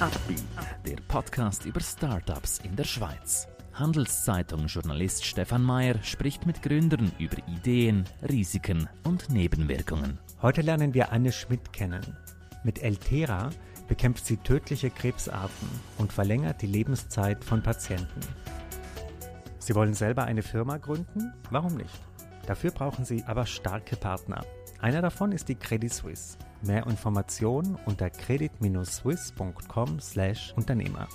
Upbeat, der Podcast über Startups in der Schweiz. Handelszeitung-Journalist Stefan Mayer spricht mit Gründern über Ideen, Risiken und Nebenwirkungen. Heute lernen wir Anne Schmidt kennen. Mit Eltera bekämpft sie tödliche Krebsarten und verlängert die Lebenszeit von Patienten. Sie wollen selber eine Firma gründen? Warum nicht? Dafür brauchen Sie aber starke Partner. Einer davon ist die Credit Suisse. Mehr Informationen unter credit-swiss.com/Unternehmer.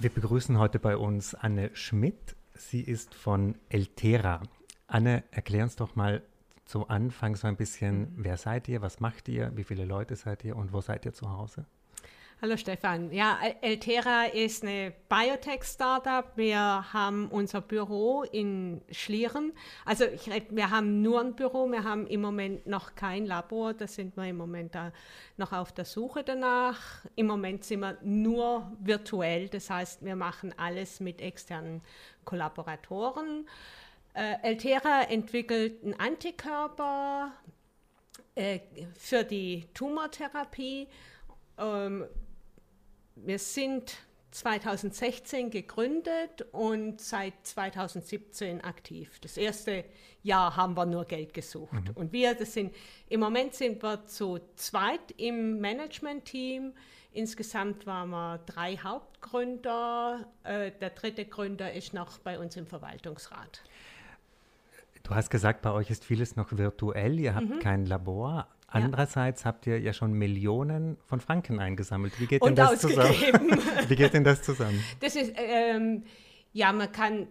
Wir begrüßen heute bei uns Anne Schmidt. Sie ist von Eltera. Anne, erklär uns doch mal zu Anfang so ein bisschen, wer seid ihr, was macht ihr, wie viele Leute seid ihr und wo seid ihr zu Hause? Hallo Stefan. Ja, Eltera ist eine Biotech-Startup. Wir haben unser Büro in Schlieren. Also ich, wir haben nur ein Büro, wir haben im Moment noch kein Labor. Da sind wir im Moment da noch auf der Suche danach. Im Moment sind wir nur virtuell. Das heißt, wir machen alles mit externen Kollaboratoren. Äh, Eltera entwickelt einen Antikörper äh, für die Tumortherapie. Wir sind 2016 gegründet und seit 2017 aktiv. Das erste Jahr haben wir nur Geld gesucht. Mhm. Und wir, das sind, im Moment sind wir zu zweit im Management-Team. Insgesamt waren wir drei Hauptgründer. Äh, der dritte Gründer ist noch bei uns im Verwaltungsrat. Du hast gesagt, bei euch ist vieles noch virtuell. Ihr habt mhm. kein Labor. Andererseits habt ihr ja schon Millionen von Franken eingesammelt. Wie geht denn das zusammen? Wie geht denn das zusammen? Das ist, ähm, ja, man kann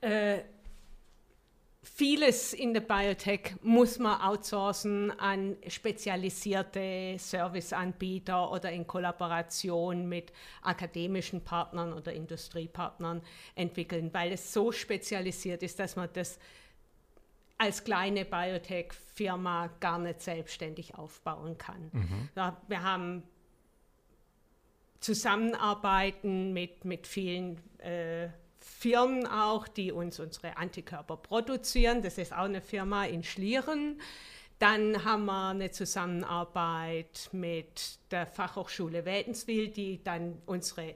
äh, vieles in der Biotech muss man outsourcen an spezialisierte Serviceanbieter oder in Kollaboration mit akademischen Partnern oder Industriepartnern entwickeln, weil es so spezialisiert ist, dass man das als kleine Biotech-Firma gar nicht selbstständig aufbauen kann. Mhm. Ja, wir haben Zusammenarbeiten mit, mit vielen äh, Firmen auch, die uns unsere Antikörper produzieren. Das ist auch eine Firma in Schlieren. Dann haben wir eine Zusammenarbeit mit der Fachhochschule Wädenswil, die dann unsere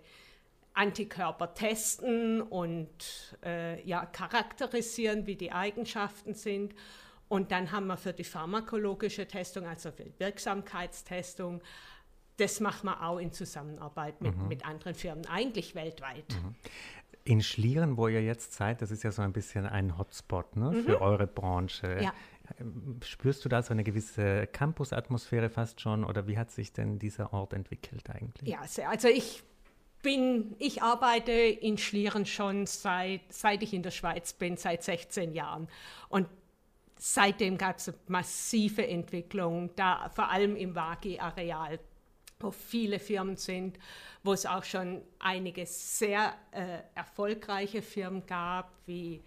Antikörper testen und äh, ja, charakterisieren, wie die Eigenschaften sind. Und dann haben wir für die pharmakologische Testung, also für die Wirksamkeitstestung, das machen wir auch in Zusammenarbeit mit, mhm. mit anderen Firmen, eigentlich weltweit. Mhm. In Schlieren, wo ihr jetzt seid, das ist ja so ein bisschen ein Hotspot ne, mhm. für eure Branche. Ja. Spürst du da so eine gewisse Campus-Atmosphäre fast schon oder wie hat sich denn dieser Ort entwickelt eigentlich? Ja, also ich bin, ich arbeite in Schlieren schon seit, seit ich in der Schweiz bin, seit 16 Jahren. Und seitdem gab es massive Entwicklung, da vor allem im Wagi-Areal, wo viele Firmen sind, wo es auch schon einige sehr äh, erfolgreiche Firmen gab, wie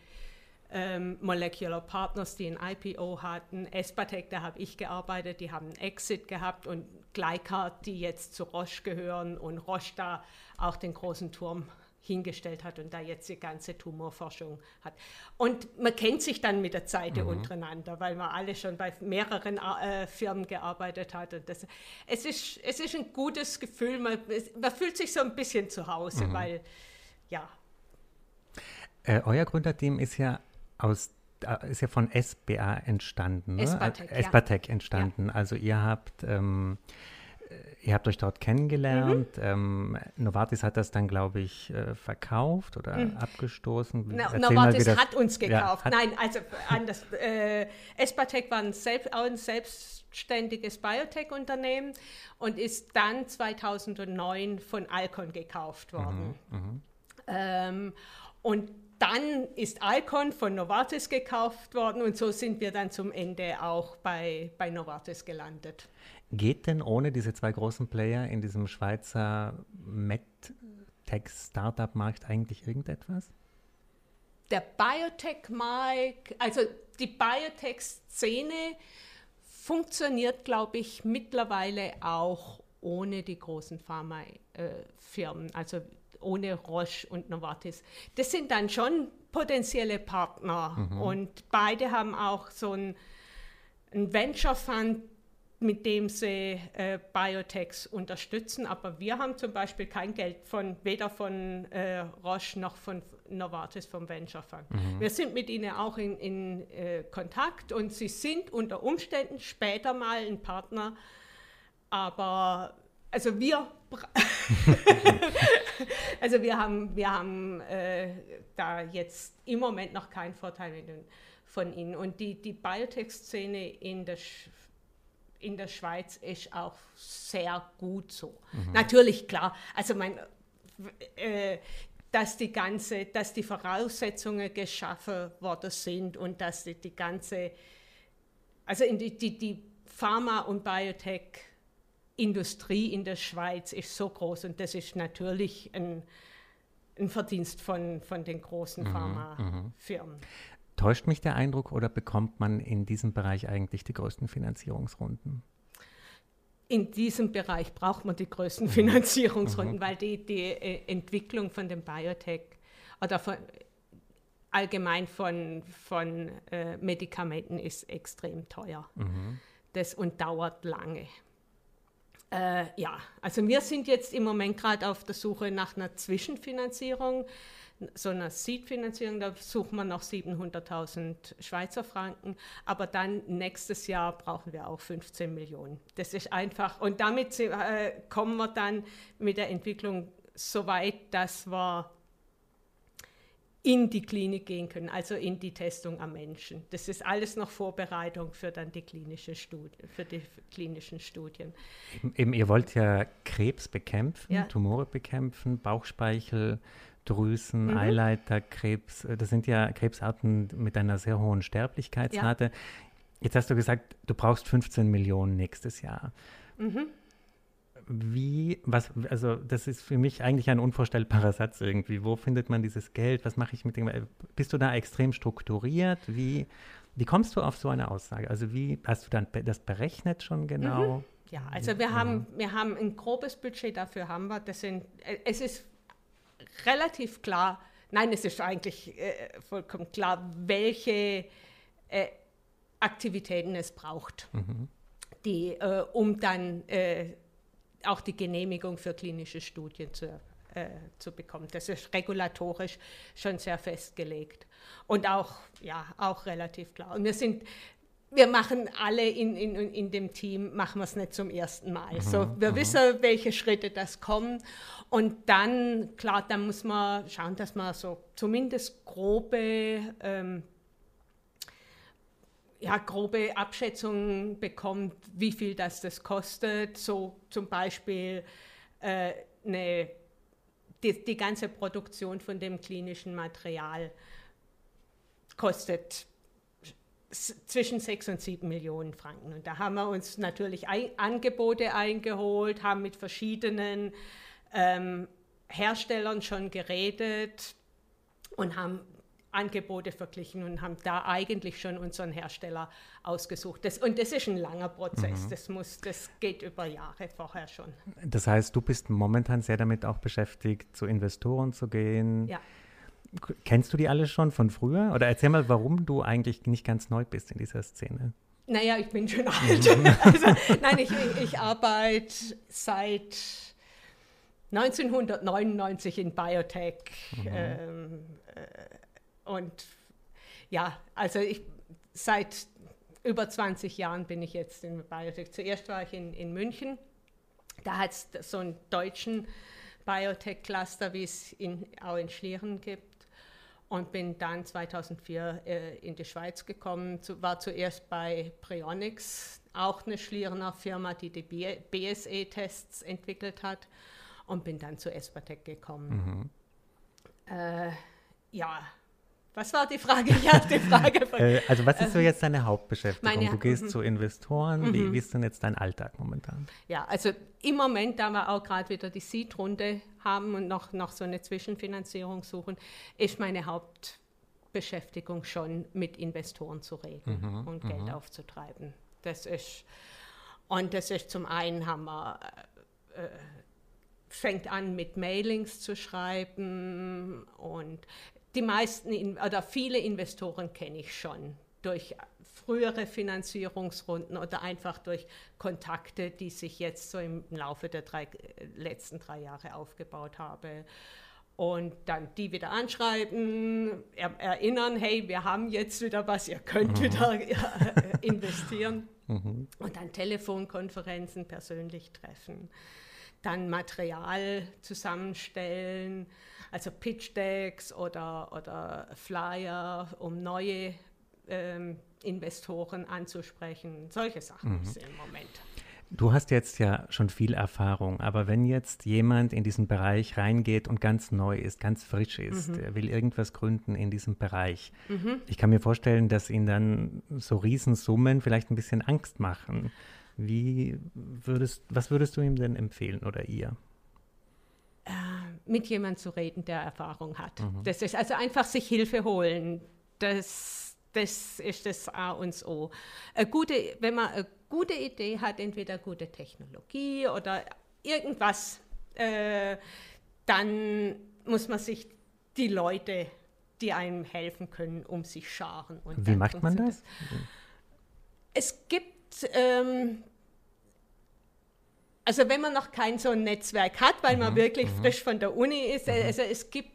ähm, Molecular Partners, die ein IPO hatten, Espatec, da habe ich gearbeitet, die haben einen Exit gehabt und Gleicart, die jetzt zu Roche gehören und Roche da auch den großen Turm hingestellt hat und da jetzt die ganze Tumorforschung hat. Und man kennt sich dann mit der Zeit mhm. untereinander, weil man alle schon bei mehreren äh, Firmen gearbeitet hat. Und das, es, ist, es ist ein gutes Gefühl, man, man fühlt sich so ein bisschen zu Hause, mhm. weil, ja. Äh, euer Gründerteam ist ja aus ist ja von SBA entstanden, ne? Espatec, äh, Espatec ja. entstanden. Ja. Also ihr habt ähm, ihr habt euch dort kennengelernt. Mhm. Ähm, Novartis hat das dann, glaube ich, äh, verkauft oder mhm. abgestoßen. No, Novartis hat uns gekauft. Ja, hat Nein, also anders. Äh, Espatec war ein, selbst, auch ein selbstständiges Biotech-Unternehmen und ist dann 2009 von Alcon gekauft worden. Mhm. mhm. Ähm, und dann ist Alcon von Novartis gekauft worden und so sind wir dann zum Ende auch bei, bei Novartis gelandet. Geht denn ohne diese zwei großen Player in diesem Schweizer MedTech-Startup-Markt eigentlich irgendetwas? Der Biotech-Markt, also die Biotech-Szene funktioniert, glaube ich, mittlerweile auch ohne die großen Pharmafirmen, also ohne Roche und Novartis. Das sind dann schon potenzielle Partner mhm. und beide haben auch so ein, ein Venture Fund mit dem sie äh, Biotechs unterstützen. Aber wir haben zum Beispiel kein Geld von weder von äh, Roche noch von Novartis vom Venture Fund. Mhm. Wir sind mit ihnen auch in, in äh, Kontakt und sie sind unter Umständen später mal ein Partner. Aber also wir, also wir haben, wir haben äh, da jetzt im Moment noch keinen Vorteil von ihnen. Und die, die Biotech-Szene in der in der Schweiz ist auch sehr gut so. Mhm. Natürlich, klar, also mein, äh, dass die ganze, dass die Voraussetzungen geschaffen worden sind und dass die, die ganze, also in die, die, die Pharma- und Biotech-Industrie in der Schweiz ist so groß und das ist natürlich ein, ein Verdienst von, von den großen mhm, Pharmafirmen. Mhm. Täuscht mich der Eindruck oder bekommt man in diesem Bereich eigentlich die größten Finanzierungsrunden? In diesem Bereich braucht man die größten mhm. Finanzierungsrunden, mhm. weil die, die äh, Entwicklung von dem Biotech oder von, allgemein von, von äh, Medikamenten ist extrem teuer. Mhm. Das und dauert lange. Äh, ja, also wir sind jetzt im Moment gerade auf der Suche nach einer Zwischenfinanzierung so einer Seed-Finanzierung, da suchen wir noch 700.000 Schweizer Franken, aber dann nächstes Jahr brauchen wir auch 15 Millionen. Das ist einfach, und damit äh, kommen wir dann mit der Entwicklung so weit, dass wir in die Klinik gehen können, also in die Testung am Menschen. Das ist alles noch Vorbereitung für dann die klinische Studie, für die klinischen Studien. Eben, ihr wollt ja Krebs bekämpfen, ja. Tumore bekämpfen, Bauchspeichel Drüsen, mhm. Eileiterkrebs. Äh, das sind ja Krebsarten mit einer sehr hohen Sterblichkeitsrate. Ja. Jetzt hast du gesagt, du brauchst 15 Millionen nächstes Jahr. Mhm. Wie, was, also das ist für mich eigentlich ein unvorstellbarer Satz irgendwie. Wo findet man dieses Geld? Was mache ich mit dem? Bist du da extrem strukturiert? Wie, wie kommst du auf so eine Aussage? Also wie hast du dann das berechnet schon genau? Mhm. Ja, also wir haben, wir haben ein grobes Budget dafür haben wir. Das sind, äh, es ist relativ klar, nein, es ist eigentlich äh, vollkommen klar, welche äh, Aktivitäten es braucht, mhm. die, äh, um dann äh, auch die Genehmigung für klinische Studien zu, äh, zu bekommen. Das ist regulatorisch schon sehr festgelegt und auch, ja, auch relativ klar. Und wir sind wir machen alle in, in, in dem Team, machen wir es nicht zum ersten Mal. Mhm, so, wir mhm. wissen, welche Schritte das kommen. Und dann, klar, dann muss man schauen, dass man so zumindest grobe, ähm, ja, grobe Abschätzungen bekommt, wie viel das, das kostet. So zum Beispiel äh, eine, die, die ganze Produktion von dem klinischen Material kostet zwischen 6 und 7 Millionen Franken. Und da haben wir uns natürlich ein, Angebote eingeholt, haben mit verschiedenen ähm, Herstellern schon geredet und haben Angebote verglichen und haben da eigentlich schon unseren Hersteller ausgesucht. Das, und das ist ein langer Prozess. Mhm. Das, muss, das geht über Jahre vorher schon. Das heißt, du bist momentan sehr damit auch beschäftigt, zu Investoren zu gehen. Ja Kennst du die alle schon von früher? Oder erzähl mal, warum du eigentlich nicht ganz neu bist in dieser Szene. Naja, ich bin schon alt. also, nein, ich, ich arbeite seit 1999 in Biotech. Mhm. Ähm, äh, und ja, also ich seit über 20 Jahren bin ich jetzt in Biotech. Zuerst war ich in, in München. Da hat es so einen deutschen Biotech-Cluster, wie es in, auch in Schlieren gibt und bin dann 2004 äh, in die Schweiz gekommen, zu, war zuerst bei Prionics, auch eine Schlierener Firma, die die BSE-Tests entwickelt hat und bin dann zu Espertec gekommen. Mhm. Äh, ja, was war die Frage? Ja, die Frage von, äh, also was ist so jetzt deine Hauptbeschäftigung? Meine, du gehst mhm. zu Investoren. Wie, mhm. wie, ist denn jetzt dein Alltag momentan? Ja, also im Moment, da wir auch gerade wieder die Seed-Runde haben und noch, noch so eine Zwischenfinanzierung suchen, ist meine Hauptbeschäftigung schon mit Investoren zu reden mhm, und Geld mhm. aufzutreiben. Das ist, und das ist zum einen haben wir äh, fängt an mit Mailings zu schreiben und die meisten oder viele Investoren kenne ich schon durch frühere Finanzierungsrunden oder einfach durch Kontakte, die sich jetzt so im Laufe der drei, letzten drei Jahre aufgebaut habe. Und dann die wieder anschreiben, er, erinnern, hey, wir haben jetzt wieder was, ihr könnt mhm. wieder investieren. Mhm. Und dann Telefonkonferenzen persönlich treffen. Dann Material zusammenstellen, also Pitch Decks oder, oder Flyer, um neue ähm, Investoren anzusprechen. Solche Sachen mhm. im Moment. Du hast jetzt ja schon viel Erfahrung, aber wenn jetzt jemand in diesen Bereich reingeht und ganz neu ist, ganz frisch ist, mhm. er will irgendwas gründen in diesem Bereich, mhm. ich kann mir vorstellen, dass ihn dann so Riesensummen vielleicht ein bisschen Angst machen. Wie würdest, was würdest du ihm denn empfehlen oder ihr? Äh, mit jemandem zu reden, der Erfahrung hat. Mhm. Das ist also einfach sich Hilfe holen. Das das ist das A und O. Eine gute, wenn man eine gute Idee hat, entweder gute Technologie oder irgendwas, äh, dann muss man sich die Leute, die einem helfen können, um sich scharen. Wie macht man das? Es gibt ähm, also wenn man noch kein so ein Netzwerk hat, weil mhm, man wirklich mhm. frisch von der Uni ist, mhm. also es gibt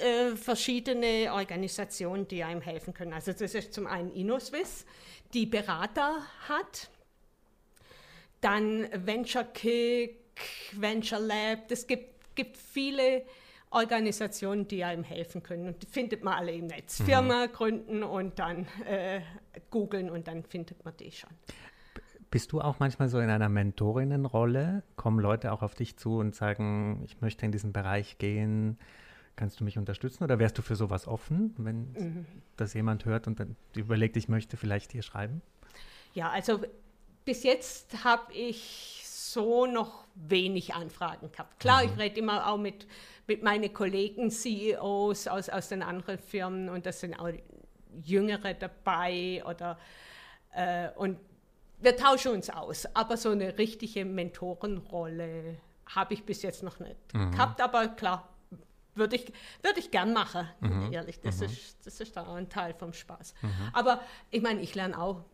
äh, verschiedene Organisationen, die einem helfen können. Also das ist zum einen InnoSwiss, die Berater hat, dann Venture Kick, Venture Lab, es gibt, gibt viele Organisationen, die einem helfen können. Und die findet man alle im Netz. Mhm. Firma gründen und dann äh, googeln und dann findet man die schon. Bist du auch manchmal so in einer Mentorinnenrolle? Kommen Leute auch auf dich zu und sagen, ich möchte in diesen Bereich gehen? Kannst du mich unterstützen oder wärst du für sowas offen, wenn mhm. das jemand hört und dann überlegt, ich möchte vielleicht hier schreiben? Ja, also bis jetzt habe ich so noch wenig Anfragen gehabt. Klar, mhm. ich rede immer auch mit, mit meinen Kollegen, CEOs aus, aus den anderen Firmen und das sind auch Jüngere dabei oder äh, und wir tauschen uns aus, aber so eine richtige Mentorenrolle habe ich bis jetzt noch nicht mhm. gehabt, aber klar, würde ich, würd ich gern machen, mhm. ehrlich. Das, mhm. ist, das ist da auch ein Teil vom Spaß. Mhm. Aber ich meine, ich lerne auch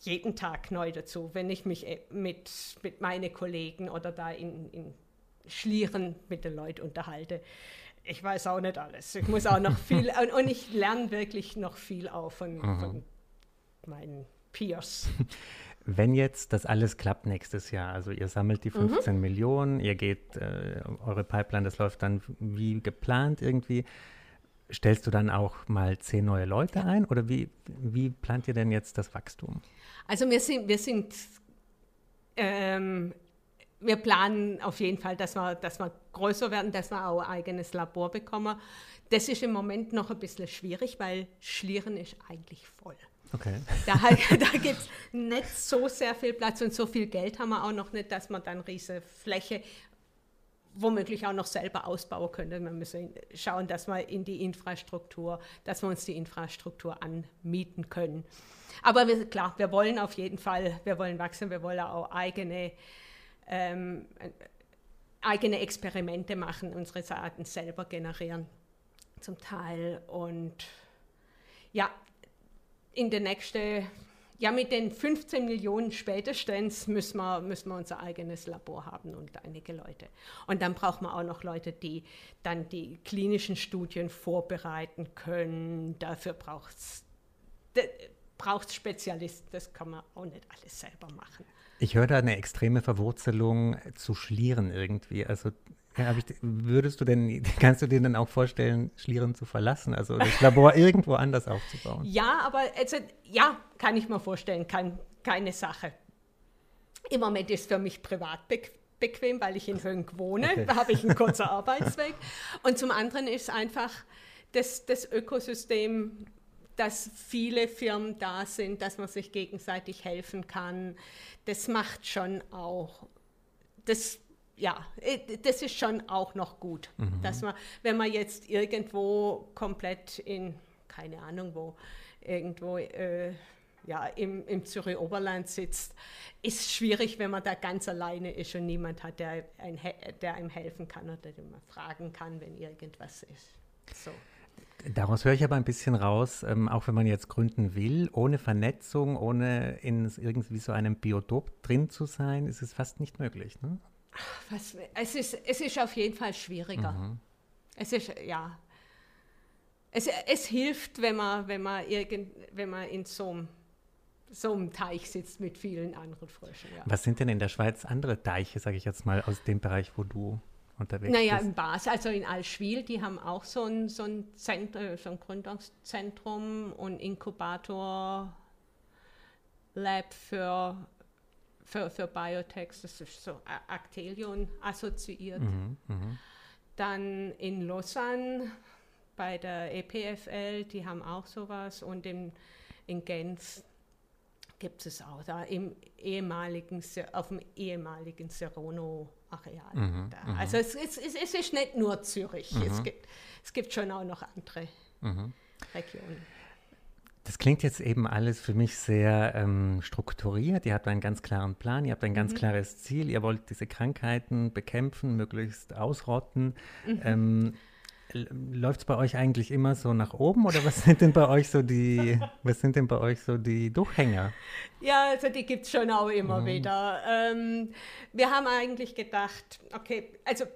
jeden Tag neu dazu, wenn ich mich äh, mit, mit meinen Kollegen oder da in, in Schlieren mit den Leuten unterhalte. Ich weiß auch nicht alles. Ich muss auch noch viel, und, und ich lerne wirklich noch viel auch von, mhm. von meinen Peers. Wenn jetzt das alles klappt nächstes Jahr, also ihr sammelt die 15 mhm. Millionen, ihr geht, äh, eure Pipeline, das läuft dann wie geplant irgendwie, stellst du dann auch mal zehn neue Leute ein oder wie, wie plant ihr denn jetzt das Wachstum? Also wir sind, wir sind ähm, wir planen auf jeden Fall, dass wir, dass wir größer werden, dass wir auch ein eigenes Labor bekommen. Das ist im Moment noch ein bisschen schwierig, weil Schlieren ist eigentlich voll. Okay. Da, da gibt es nicht so sehr viel Platz und so viel Geld haben wir auch noch nicht, dass man dann riesige Fläche womöglich auch noch selber ausbauen könnte. Man müsse schauen, dass wir in die Infrastruktur, dass wir uns die Infrastruktur anmieten können. Aber wir, klar, wir wollen auf jeden Fall, wir wollen wachsen, wir wollen auch eigene, ähm, eigene Experimente machen, unsere Daten selber generieren zum Teil und ja, in der nächsten, ja mit den 15 Millionen spätestens müssen wir, müssen wir unser eigenes Labor haben und einige Leute. Und dann braucht man auch noch Leute, die dann die klinischen Studien vorbereiten können. Dafür braucht es braucht Spezialisten, das kann man auch nicht alles selber machen. Ich höre da eine extreme Verwurzelung zu Schlieren irgendwie. Also ich, würdest du denn, kannst du dir dann auch vorstellen, Schlieren zu verlassen, also das Labor irgendwo anders aufzubauen? Ja, aber also, ja, kann ich mir vorstellen, kann, keine Sache. Im Moment ist für mich privat bequem, weil ich in Höhenk wohne, okay. da habe ich einen kurzen Arbeitsweg. Und zum anderen ist einfach das, das Ökosystem, dass viele Firmen da sind, dass man sich gegenseitig helfen kann, das macht schon auch, das ja, äh, das ist schon auch noch gut, mhm. dass man, wenn man jetzt irgendwo komplett in, keine Ahnung wo, irgendwo äh, ja, im, im Zürich-Oberland sitzt, ist schwierig, wenn man da ganz alleine ist und niemand hat, der, ein, der einem helfen kann oder den man fragen kann, wenn irgendwas ist. So. Daraus höre ich aber ein bisschen raus, ähm, auch wenn man jetzt gründen will, ohne Vernetzung, ohne in irgendwie so einem Biotop drin zu sein, ist es fast nicht möglich. Ne? Was, es, ist, es ist auf jeden Fall schwieriger. Mhm. Es ist, ja. Es, es hilft, wenn man, wenn man, irgend, wenn man in so einem, so einem Teich sitzt mit vielen anderen Fröschen. Ja. Was sind denn in der Schweiz andere Teiche, sage ich jetzt mal, aus dem Bereich, wo du unterwegs naja, bist? in Basel, also in Allschwil, die haben auch so ein, so ein, Zentrum, äh, so ein Gründungszentrum und Inkubator Lab für, für, für Biotechs, das ist so Actelion assoziiert. Mhm, mh. Dann in Lausanne bei der EPFL, die haben auch sowas und in, in Genf gibt es auch da im ehemaligen, auf dem ehemaligen Serono-Areal. Mhm, mhm, also es, es, es, es, ist nicht nur Zürich, mhm. es, gibt, es gibt schon auch noch andere mhm. Regionen. Das klingt jetzt eben alles für mich sehr ähm, strukturiert. Ihr habt einen ganz klaren Plan, ihr habt ein ganz mhm. klares Ziel, ihr wollt diese Krankheiten bekämpfen, möglichst ausrotten. Mhm. Ähm, Läuft es bei euch eigentlich immer so nach oben oder was sind denn bei euch so die, was sind denn bei euch so die Durchhänger? Ja, also die gibt es schon auch immer mhm. wieder. Ähm, wir haben eigentlich gedacht, okay, also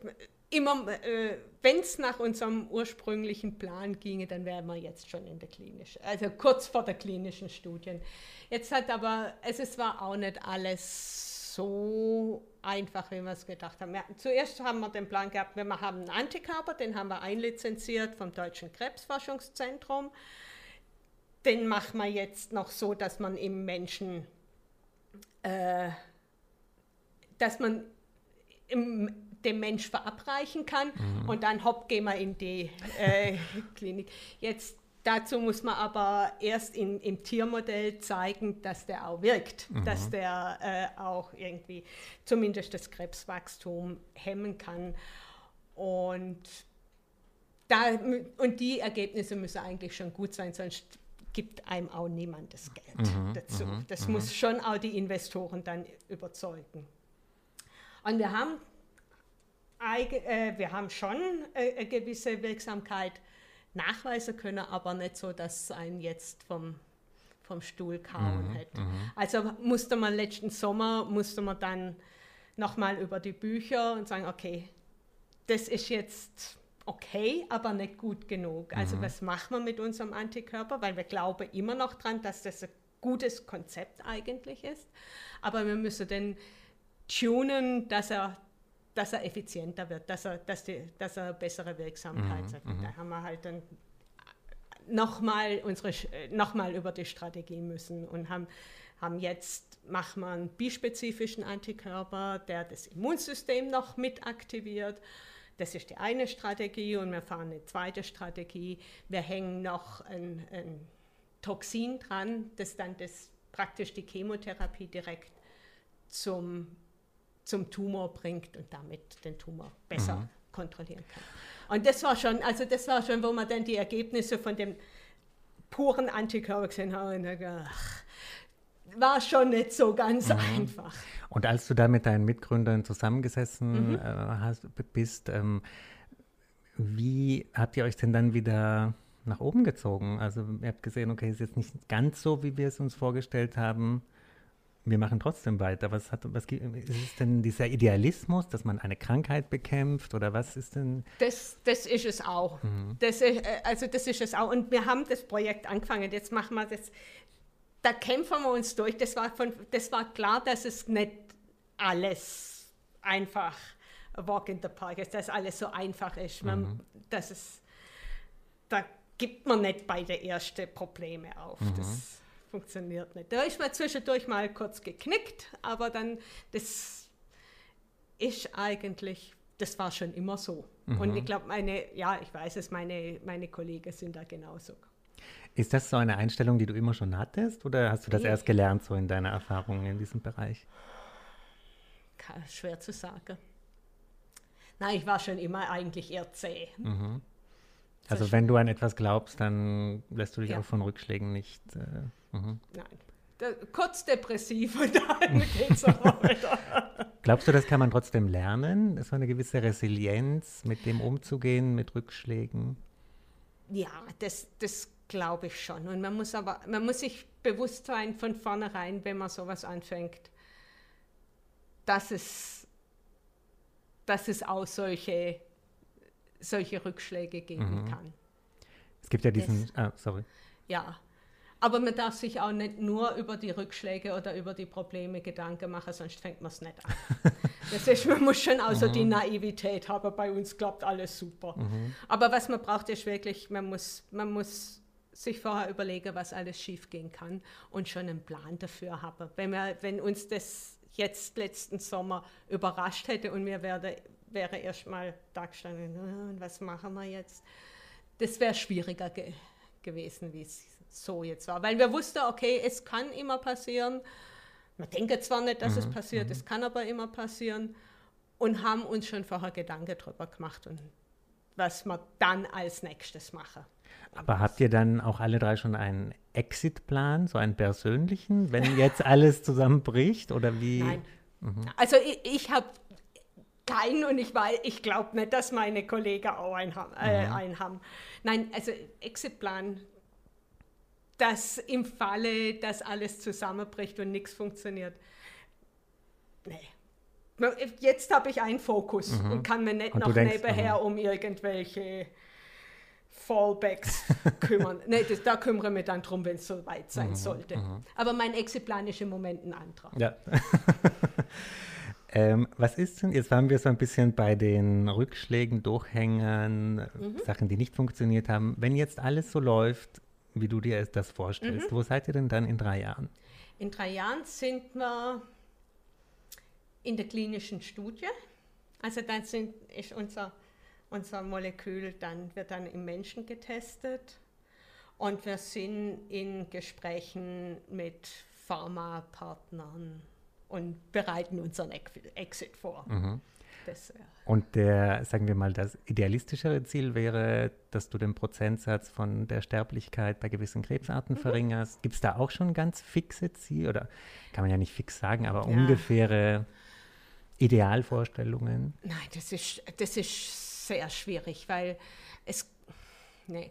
immer, äh, wenn es nach unserem ursprünglichen Plan ginge, dann wären wir jetzt schon in der klinischen, also kurz vor der klinischen Studien. Jetzt hat aber, es ist war auch nicht alles so einfach, wie wir es gedacht haben. Ja, zuerst haben wir den Plan gehabt, wir haben einen Antikörper, den haben wir einlizenziert vom Deutschen Krebsforschungszentrum. Den machen wir jetzt noch so, dass man im Menschen, äh, dass man im, dem Mensch verabreichen kann mhm. und dann hopp, gehen wir in die äh, Klinik. Jetzt Dazu muss man aber erst in, im Tiermodell zeigen, dass der auch wirkt, mhm. dass der äh, auch irgendwie zumindest das Krebswachstum hemmen kann. Und, da, und die Ergebnisse müssen eigentlich schon gut sein, sonst gibt einem auch niemand das Geld mhm, dazu. Mhm, das mhm. muss schon auch die Investoren dann überzeugen. Und wir haben, äh, wir haben schon äh, eine gewisse Wirksamkeit nachweisen können, aber nicht so, dass es einen jetzt vom, vom Stuhl kauen mhm, hätte. Mhm. Also musste man letzten Sommer, musste man dann nochmal über die Bücher und sagen, okay, das ist jetzt okay, aber nicht gut genug. Also mhm. was machen wir mit unserem Antikörper? Weil wir glauben immer noch dran, dass das ein gutes Konzept eigentlich ist. Aber wir müssen den tunen, dass er dass er effizienter wird, dass er, dass die, dass er bessere Wirksamkeit mhm, hat. Mhm. Da haben wir halt dann nochmal unsere nochmal über die Strategie müssen und haben, haben jetzt machen wir einen bispezifischen Antikörper, der das Immunsystem noch mit aktiviert. Das ist die eine Strategie und wir fahren eine zweite Strategie. Wir hängen noch ein, ein Toxin dran, das dann das praktisch die Chemotherapie direkt zum zum Tumor bringt und damit den Tumor besser mhm. kontrollieren kann. Und das war schon, also das war schon, wo man dann die Ergebnisse von dem puren Antikörper gesehen haben und dachte, ach, war schon nicht so ganz mhm. einfach. Und als du da mit deinen Mitgründern zusammengesessen mhm. äh, hast, bist, ähm, wie habt ihr euch denn dann wieder nach oben gezogen? Also ihr habt gesehen, okay, ist jetzt nicht ganz so, wie wir es uns vorgestellt haben wir machen trotzdem weiter. Was, hat, was ist es denn dieser Idealismus, dass man eine Krankheit bekämpft oder was ist denn? Das, das ist es auch. Mhm. Das ist, äh, also das ist es auch. Und wir haben das Projekt angefangen. Jetzt machen wir das. Da kämpfen wir uns durch. Das war, von, das war klar, dass es nicht alles einfach Walk in the Park ist, dass alles so einfach ist. Man, mhm. dass es, da gibt man nicht bei der ersten Probleme auf. Mhm. Das, funktioniert nicht. Da ist man zwischendurch mal kurz geknickt, aber dann, das ist eigentlich, das war schon immer so. Mhm. Und ich glaube, meine, ja, ich weiß es, meine, meine Kollegen sind da genauso. Ist das so eine Einstellung, die du immer schon hattest oder hast du das nee. erst gelernt, so in deiner Erfahrung in diesem Bereich? Schwer zu sagen. Nein, ich war schon immer eigentlich eher zäh. Mhm. Also wenn du an etwas glaubst, dann lässt du dich ja. auch von Rückschlägen nicht. Äh, mhm. Nein. kurz depressiv und dann geht es weiter. Glaubst du, das kann man trotzdem lernen? So eine gewisse Resilienz, mit dem umzugehen, mit Rückschlägen? Ja, das, das glaube ich schon. Und man muss aber, man muss sich bewusst sein von vornherein, wenn man sowas anfängt, dass es, dass es auch solche, solche Rückschläge geben mhm. kann. Es gibt ja diesen, das, ah, sorry. Ja, aber man darf sich auch nicht nur über die Rückschläge oder über die Probleme Gedanken machen, sonst fängt man es nicht an. Das ist, man muss schon also mhm. die Naivität haben, bei uns klappt alles super. Mhm. Aber was man braucht, ist wirklich, man muss, man muss sich vorher überlegen, was alles schiefgehen kann und schon einen Plan dafür haben. Wenn, wir, wenn uns das jetzt letzten Sommer überrascht hätte und mir wäre, wäre erst mal da gestanden, ah, was machen wir jetzt? Das wäre schwieriger ge gewesen, wie es so jetzt war. Weil wir wussten, okay, es kann immer passieren wir denken zwar nicht, dass mhm. es passiert, mhm. es kann aber immer passieren und haben uns schon vorher Gedanken darüber gemacht und was wir dann als nächstes machen. Aber habt ihr dann auch alle drei schon einen Exit-Plan, so einen persönlichen, wenn jetzt alles zusammenbricht oder wie? Nein. Mhm. Also ich, ich habe keinen und ich, ich glaube nicht, dass meine Kollegen auch einen haben, äh, mhm. einen haben. Nein, also Exit-Plan dass im Falle, dass alles zusammenbricht und nichts funktioniert. Nee. Jetzt habe ich einen Fokus mhm. und kann mir nicht und noch denkst, nebenher mhm. um irgendwelche Fallbacks kümmern. nee, das, da kümmere ich mich dann drum, wenn es so weit sein mhm. sollte. Mhm. Aber mein Exitplan ist im Moment ein anderer. Ja. Ähm, was ist denn, jetzt waren wir so ein bisschen bei den Rückschlägen, Durchhängern, mhm. Sachen, die nicht funktioniert haben. Wenn jetzt alles so läuft, wie du dir das vorstellst. Mhm. Wo seid ihr denn dann in drei Jahren? In drei Jahren sind wir in der klinischen Studie. Also dann sind, ist unser, unser Molekül dann, wird dann im Menschen getestet und wir sind in Gesprächen mit Pharmapartnern und bereiten unseren Exit vor. Mhm. Das, Und der, sagen wir mal, das idealistischere Ziel wäre, dass du den Prozentsatz von der Sterblichkeit bei gewissen Krebsarten mhm. verringerst. Gibt es da auch schon ganz fixe Ziele? Oder kann man ja nicht fix sagen, aber ja. ungefähre Idealvorstellungen? Nein, das ist, das ist sehr schwierig, weil es, nee,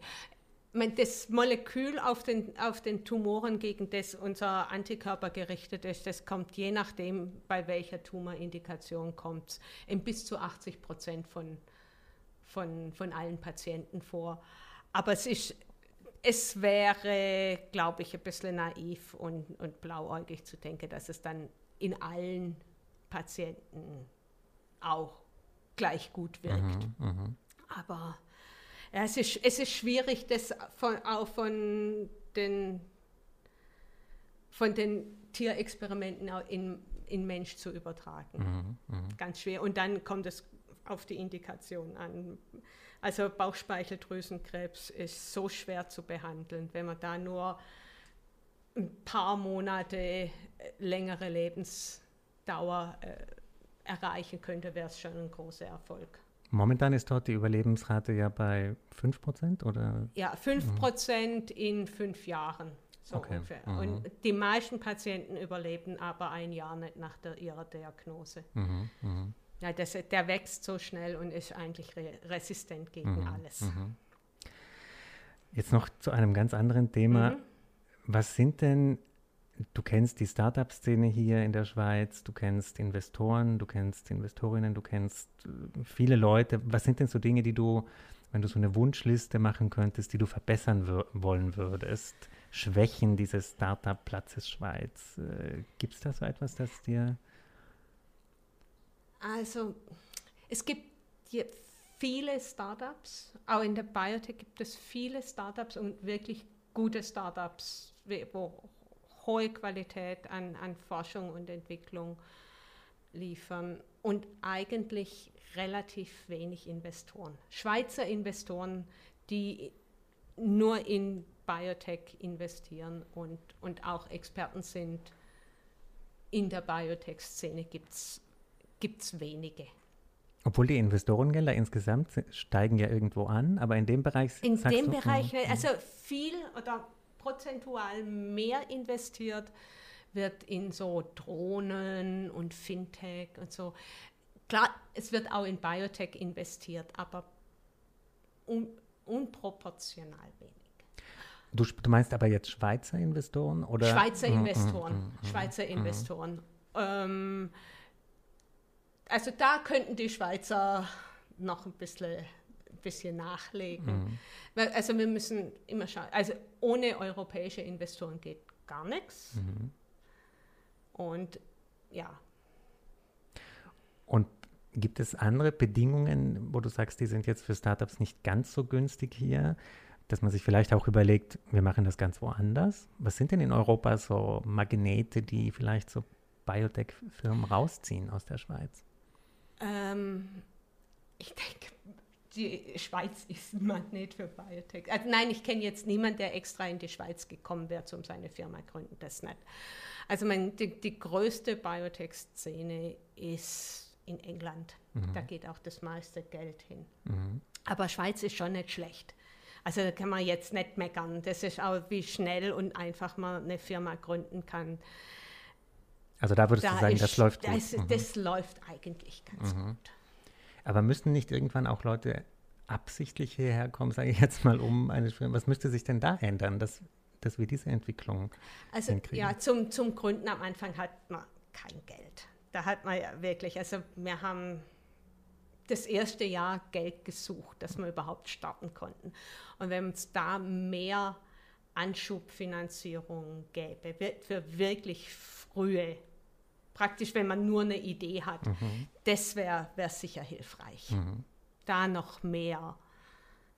das Molekül auf den, auf den Tumoren, gegen das unser Antikörper gerichtet ist, das kommt je nachdem, bei welcher Tumorindikation kommt, in bis zu 80 Prozent von, von, von allen Patienten vor. Aber es ist es wäre, glaube ich, ein bisschen naiv und, und blauäugig zu denken, dass es dann in allen Patienten auch gleich gut wirkt. Mhm, mh. Aber ja, es, ist, es ist schwierig, das von, auch von den, von den Tierexperimenten auch in, in Mensch zu übertragen. Mhm, mh. Ganz schwer. Und dann kommt es auf die Indikation an. Also Bauchspeicheldrüsenkrebs ist so schwer zu behandeln, wenn man da nur ein paar Monate äh, längere Lebensdauer äh, erreichen könnte, wäre es schon ein großer Erfolg. Momentan ist dort die Überlebensrate ja bei 5% oder? Ja, 5% mhm. in fünf Jahren. So okay. ungefähr. Mhm. Und die meisten Patienten überleben aber ein Jahr nicht nach der, ihrer Diagnose. Mhm. mhm. Ja, das, der wächst so schnell und ist eigentlich re resistent gegen mhm, alles. Mhm. Jetzt noch zu einem ganz anderen Thema. Was sind denn du kennst die Startup-Szene hier in der Schweiz, du kennst Investoren, du kennst Investorinnen, du kennst äh, viele Leute. Was sind denn so Dinge, die du, wenn du so eine Wunschliste machen könntest, die du verbessern wollen würdest? Schwächen dieses Startup-Platzes Schweiz. Äh, Gibt es da so etwas, das dir. Also, es gibt viele Startups, auch in der Biotech gibt es viele Startups und wirklich gute Startups, wo hohe Qualität an, an Forschung und Entwicklung liefern und eigentlich relativ wenig Investoren. Schweizer Investoren, die nur in Biotech investieren und, und auch Experten sind in der Biotech-Szene, gibt es wenige. Obwohl die Investorengelder insgesamt steigen ja irgendwo an, aber in dem Bereich. In dem Bereich, hm, also viel oder prozentual mehr investiert wird in so Drohnen und Fintech und so. Klar, es wird auch in Biotech investiert, aber um, unproportional wenig. Du, du, meinst aber jetzt Schweizer Investoren oder? Schweizer mm, mm, Investoren. Mm, mm, Schweizer mm. Investoren. Ähm, also da könnten die Schweizer noch ein bisschen, bisschen nachlegen. Weil, also wir müssen immer schauen. Also ohne europäische Investoren geht gar nichts. Mhm. Und ja. Und gibt es andere Bedingungen, wo du sagst, die sind jetzt für Startups nicht ganz so günstig hier, dass man sich vielleicht auch überlegt, wir machen das ganz woanders? Was sind denn in Europa so Magnete, die vielleicht so Biotech-Firmen rausziehen aus der Schweiz? Ähm, ich denke, die Schweiz ist ein Magnet für Biotech. Also nein, ich kenne jetzt niemanden, der extra in die Schweiz gekommen wäre, um seine Firma zu gründen. Das nicht. Also mein, die, die größte Biotech-Szene ist in England. Mhm. Da geht auch das meiste Geld hin. Mhm. Aber Schweiz ist schon nicht schlecht. Also da kann man jetzt nicht meckern. Das ist auch, wie schnell und einfach man eine Firma gründen kann. Also da würdest da du sagen, ist, das läuft gut. Das, mhm. das läuft eigentlich ganz mhm. gut. Aber müssten nicht irgendwann auch Leute absichtlich hierher kommen, sage ich jetzt mal, um eine Firma, was müsste sich denn da ändern, dass, dass wir diese Entwicklung Also hinkriegen? ja, zum, zum Gründen am Anfang hat man kein Geld. Da hat man ja wirklich, also wir haben das erste Jahr Geld gesucht, dass wir überhaupt starten konnten. Und wenn es da mehr Anschubfinanzierung gäbe, für wirklich frühe, praktisch wenn man nur eine Idee hat, mhm. das wäre wär sicher hilfreich. Mhm. Da noch mehr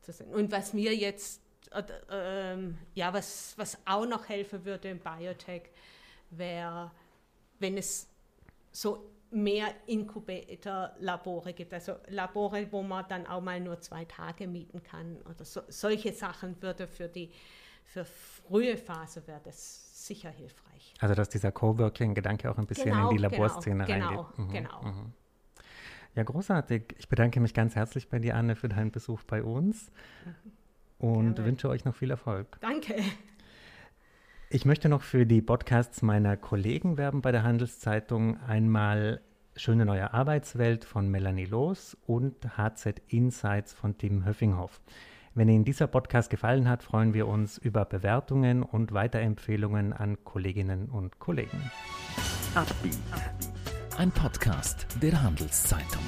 zu sehen. Und was mir jetzt, äh, äh, ja, was, was auch noch helfen würde im Biotech, wäre, wenn es so mehr Inkubator-Labore gibt, also Labore, wo man dann auch mal nur zwei Tage mieten kann oder so, solche Sachen würde für die für frühe Phase wäre das sicher hilfreich. Also dass dieser Coworking-Gedanke auch ein bisschen genau, in die genau, Laborszene genau, reingeht. Mhm, genau. Mhm. Ja, großartig. Ich bedanke mich ganz herzlich bei dir, Anne, für deinen Besuch bei uns mhm. und Gerne. wünsche euch noch viel Erfolg. Danke. Ich möchte noch für die Podcasts meiner Kollegen werben bei der Handelszeitung. Einmal Schöne neue Arbeitswelt von Melanie Loos und HZ Insights von Tim Höffinghoff. Wenn Ihnen dieser Podcast gefallen hat, freuen wir uns über Bewertungen und Weiterempfehlungen an Kolleginnen und Kollegen. Ein Podcast der Handelszeitung.